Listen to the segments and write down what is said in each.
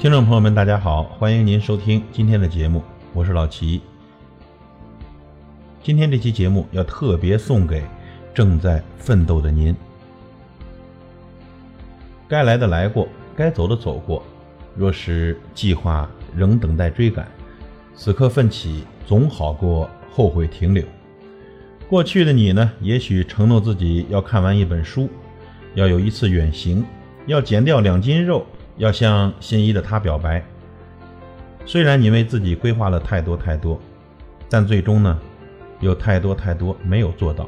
听众朋友们，大家好，欢迎您收听今天的节目，我是老齐。今天这期节目要特别送给正在奋斗的您。该来的来过，该走的走过，若是计划仍等待追赶，此刻奋起总好过后悔停留。过去的你呢，也许承诺自己要看完一本书，要有一次远行，要减掉两斤肉。要向心仪的他表白。虽然你为自己规划了太多太多，但最终呢，有太多太多没有做到。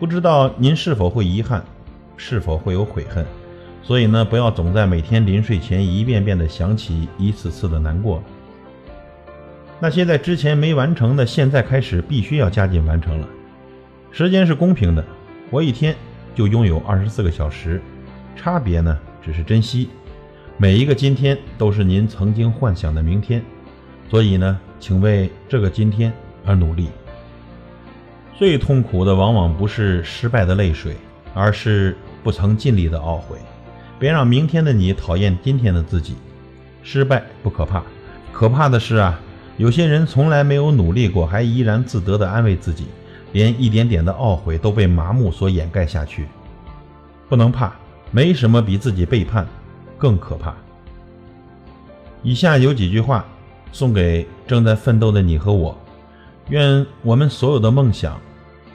不知道您是否会遗憾，是否会有悔恨？所以呢，不要总在每天临睡前一遍遍的想起一次次的难过。那些在之前没完成的，现在开始必须要加紧完成了。时间是公平的，活一天就拥有二十四个小时，差别呢，只是珍惜。每一个今天都是您曾经幻想的明天，所以呢，请为这个今天而努力。最痛苦的往往不是失败的泪水，而是不曾尽力的懊悔。别让明天的你讨厌今天的自己。失败不可怕，可怕的是啊，有些人从来没有努力过，还怡然自得的安慰自己，连一点点的懊悔都被麻木所掩盖下去。不能怕，没什么比自己背叛。更可怕。以下有几句话，送给正在奋斗的你和我，愿我们所有的梦想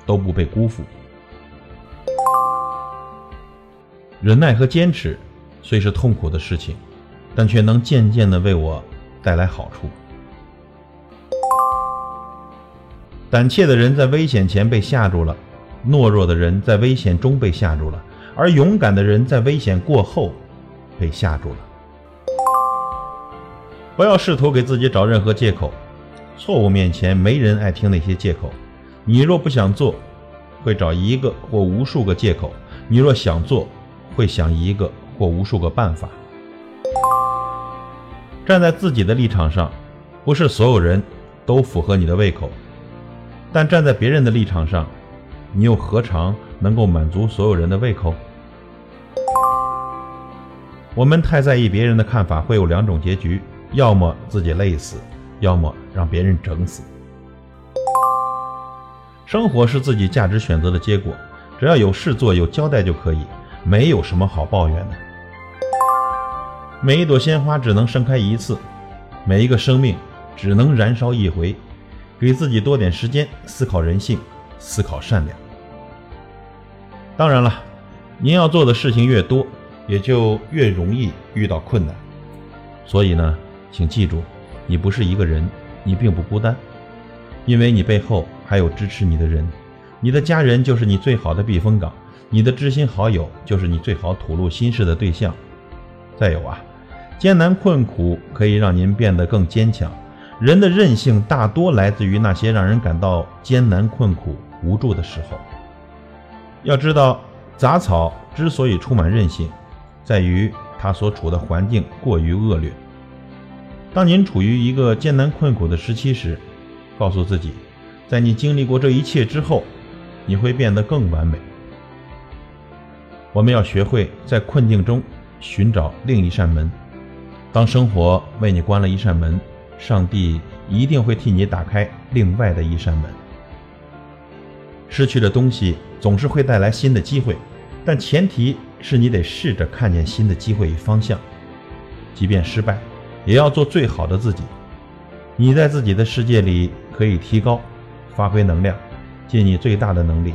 都不被辜负。忍耐和坚持虽是痛苦的事情，但却能渐渐的为我带来好处。胆怯的人在危险前被吓住了，懦弱的人在危险中被吓住了，而勇敢的人在危险过后。被吓住了。不要试图给自己找任何借口，错误面前没人爱听那些借口。你若不想做，会找一个或无数个借口；你若想做，会想一个或无数个办法。站在自己的立场上，不是所有人都符合你的胃口，但站在别人的立场上，你又何尝能够满足所有人的胃口？我们太在意别人的看法，会有两种结局：要么自己累死，要么让别人整死。生活是自己价值选择的结果，只要有事做、有交代就可以，没有什么好抱怨的。每一朵鲜花只能盛开一次，每一个生命只能燃烧一回。给自己多点时间思考人性，思考善良。当然了，您要做的事情越多。也就越容易遇到困难，所以呢，请记住，你不是一个人，你并不孤单，因为你背后还有支持你的人，你的家人就是你最好的避风港，你的知心好友就是你最好吐露心事的对象。再有啊，艰难困苦可以让您变得更坚强。人的韧性大多来自于那些让人感到艰难困苦、无助的时候。要知道，杂草之所以充满韧性。在于他所处的环境过于恶劣。当您处于一个艰难困苦的时期时，告诉自己，在你经历过这一切之后，你会变得更完美。我们要学会在困境中寻找另一扇门。当生活为你关了一扇门，上帝一定会替你打开另外的一扇门。失去的东西总是会带来新的机会，但前提。是你得试着看见新的机会与方向，即便失败，也要做最好的自己。你在自己的世界里可以提高、发挥能量，尽你最大的能力。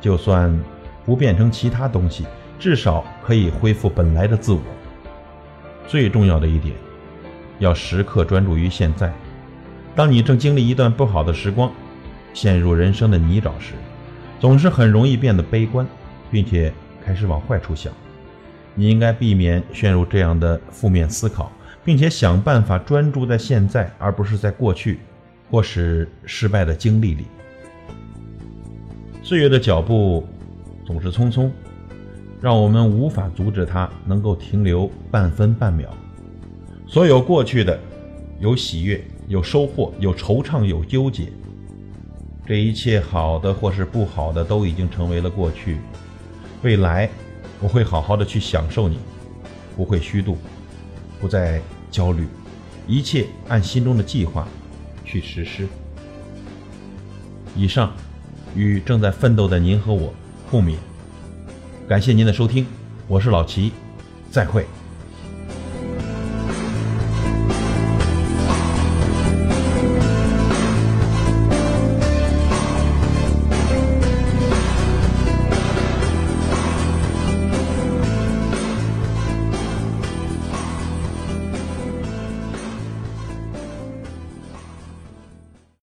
就算不变成其他东西，至少可以恢复本来的自我。最重要的一点，要时刻专注于现在。当你正经历一段不好的时光，陷入人生的泥沼时，总是很容易变得悲观，并且。开始往坏处想，你应该避免陷入这样的负面思考，并且想办法专注在现在，而不是在过去或是失败的经历里。岁月的脚步总是匆匆，让我们无法阻止它能够停留半分半秒。所有过去的，有喜悦，有收获，有惆怅，有纠结。这一切好的或是不好的，都已经成为了过去。未来，我会好好的去享受你，不会虚度，不再焦虑，一切按心中的计划去实施。以上与正在奋斗的您和我共勉。感谢您的收听，我是老齐，再会。